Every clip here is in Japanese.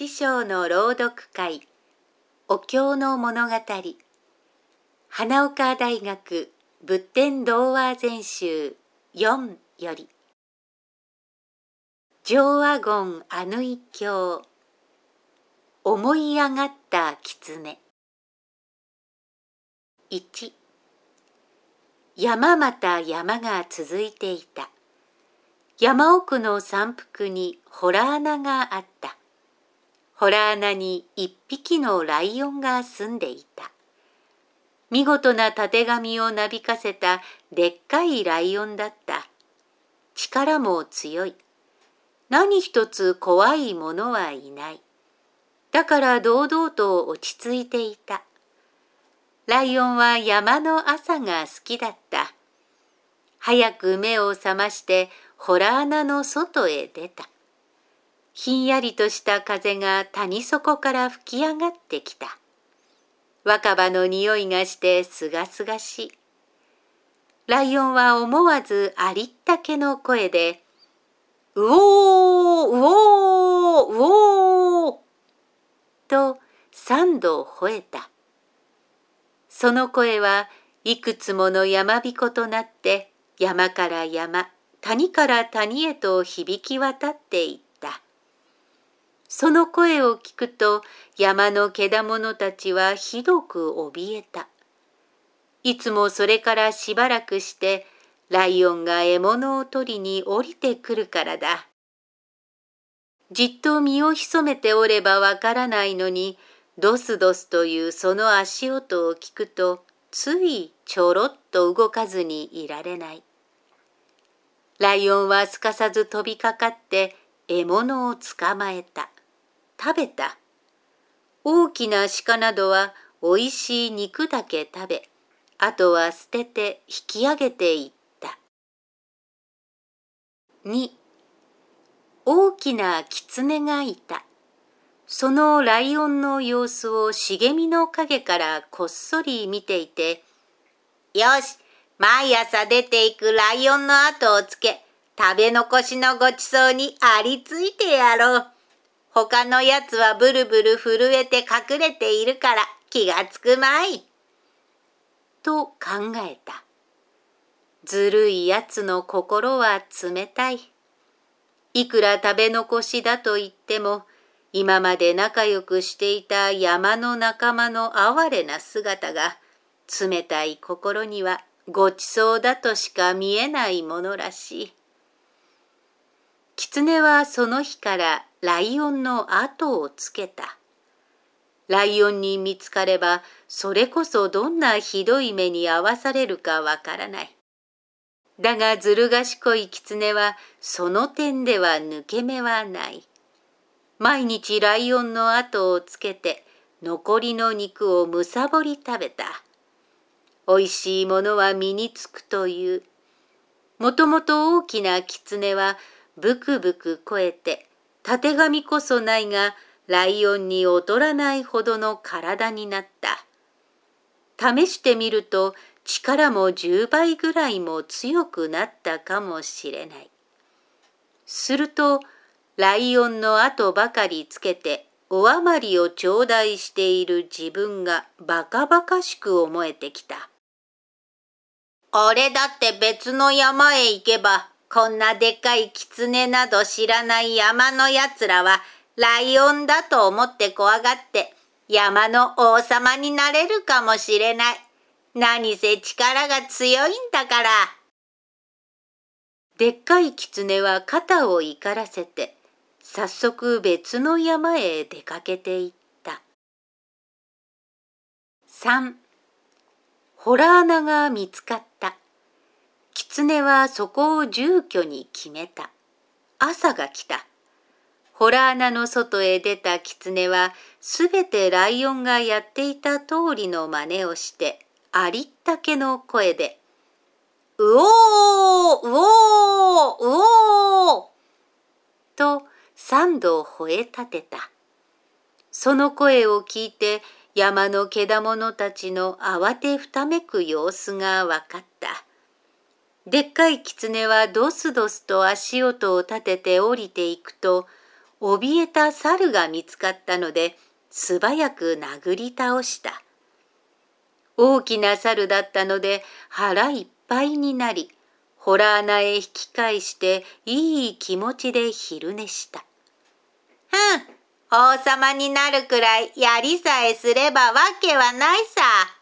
七章の朗読会お経の物語花岡大学仏典童話全集4より。上和言あぬい経思い上がった狐。1山また山が続いていた。山奥の山腹に洞穴があった。洞穴に一匹のライオンが住んでいた。見事なたてがみをなびかせたでっかいライオンだった。力も強い。何一つ怖いものはいない。だから堂々と落ち着いていた。ライオンは山の朝が好きだった。早く目を覚まして洞穴の外へ出た。ひんやりとした風が谷底から吹き上がってきた。若葉の匂いがしてすがすがしい。ライオンは思わずありったけの声で、うおーうおーうおーと三度吠えた。その声はいくつもの山彦となって山から山、谷から谷へと響き渡っていった。その声を聞くと山の獣たちはひどく怯えた。いつもそれからしばらくしてライオンが獲物を取りに降りてくるからだ。じっと身を潜めておればわからないのに、ドスドスというその足音を聞くと、ついちょろっと動かずにいられない。ライオンはすかさず飛びかかって獲物を捕まえた。食べた。大きな鹿などはおいしい肉だけ食べ、あとは捨てて引き上げていった。2大きな狐がいた。そのライオンの様子を茂みの陰からこっそり見ていて、よし、毎朝出ていくライオンの後をつけ、食べ残しのごちそうにありついてやろう。他のやつはブルブル震えて隠れているから気がつくまい。と考えた。ずるいやつの心は冷たい。いくら食べ残しだと言っても、今まで仲良くしていた山の仲間の哀れな姿が、冷たい心にはごちそうだとしか見えないものらしい。狐はその日からライオンの後をつけた。ライオンに見つかれば、それこそどんなひどい目に遭わされるかわからない。だがずる賢い狐は、その点では抜け目はない。毎日ライオンの後をつけて、残りの肉をむさぼり食べた。おいしいものは身につくという。もともと大きな狐は、ブクブク超えて、たてがみこそないが、ライオンに劣らないほどの体になった。試してみると、力も10倍ぐらいも強くなったかもしれない。すると、ライオンの後ばかりつけて、お余りを頂戴している自分がバカバカしく思えてきた。俺だって別の山へ行けばこんなでかい狐など知らない山のやつらはライオンだと思って怖がって山の王様になれるかもしれない。何せ力が強いんだから。でっかい狐は肩を怒らせて早速別の山へ出かけていった。3. ホラ穴が見つかった。狐はそこを住居に決めた。朝が来た。ホラー穴の外へ出た狐はすべてライオンがやっていた通りの真似をしてありったけの声で「うおーうおーうおー!」と三度吠え立てた。その声を聞いて山の獣たちの慌てふためく様子がわかった。でっかい狐はドスドスと足音を立てて降りていくと、怯えた猿が見つかったので素早く殴り倒した。大きな猿だったので腹いっぱいになり、ホラー穴へ引き返していい気持ちで昼寝した。ふん、王様になるくらいやりさえすればわけはないさ。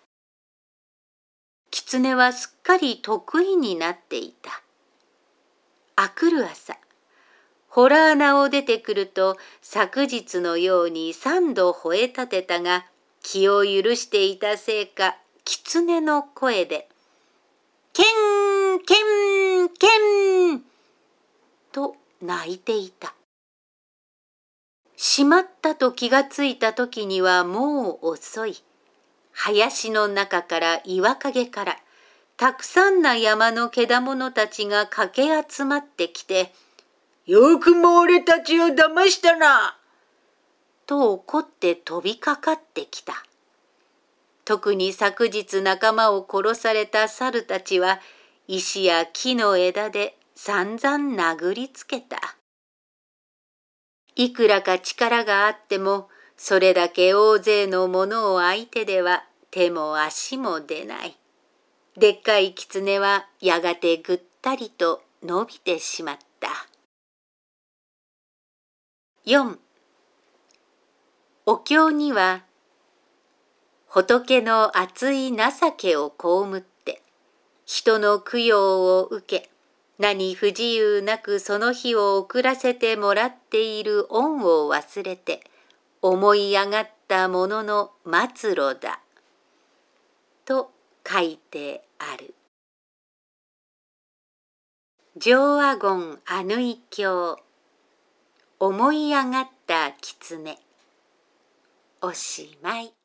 狐はすっかり得意になっていた。あくる朝、ホラー穴を出てくると昨日のように三度吠え立てたが気を許していたせいか狐の声で「けんけんけん」と泣いていた。しまったと気がついた時にはもう遅い。林の中から岩陰からたくさんな山の獣たちが駆け集まってきて、よくも俺たちを騙したなと怒って飛びかかってきた。特に昨日仲間を殺された猿たちは石や木の枝で散々殴りつけた。いくらか力があっても、それだけ大勢の者を相手では手も足も出ない。でっかい狐はやがてぐったりと伸びてしまった。4お経には仏の熱い情けを被って人の供養を受け何不自由なくその日を送らせてもらっている恩を忘れて思い上がったものの末路だ。と書いてある。上阿言アヌイ経思い上がった狐おしまい。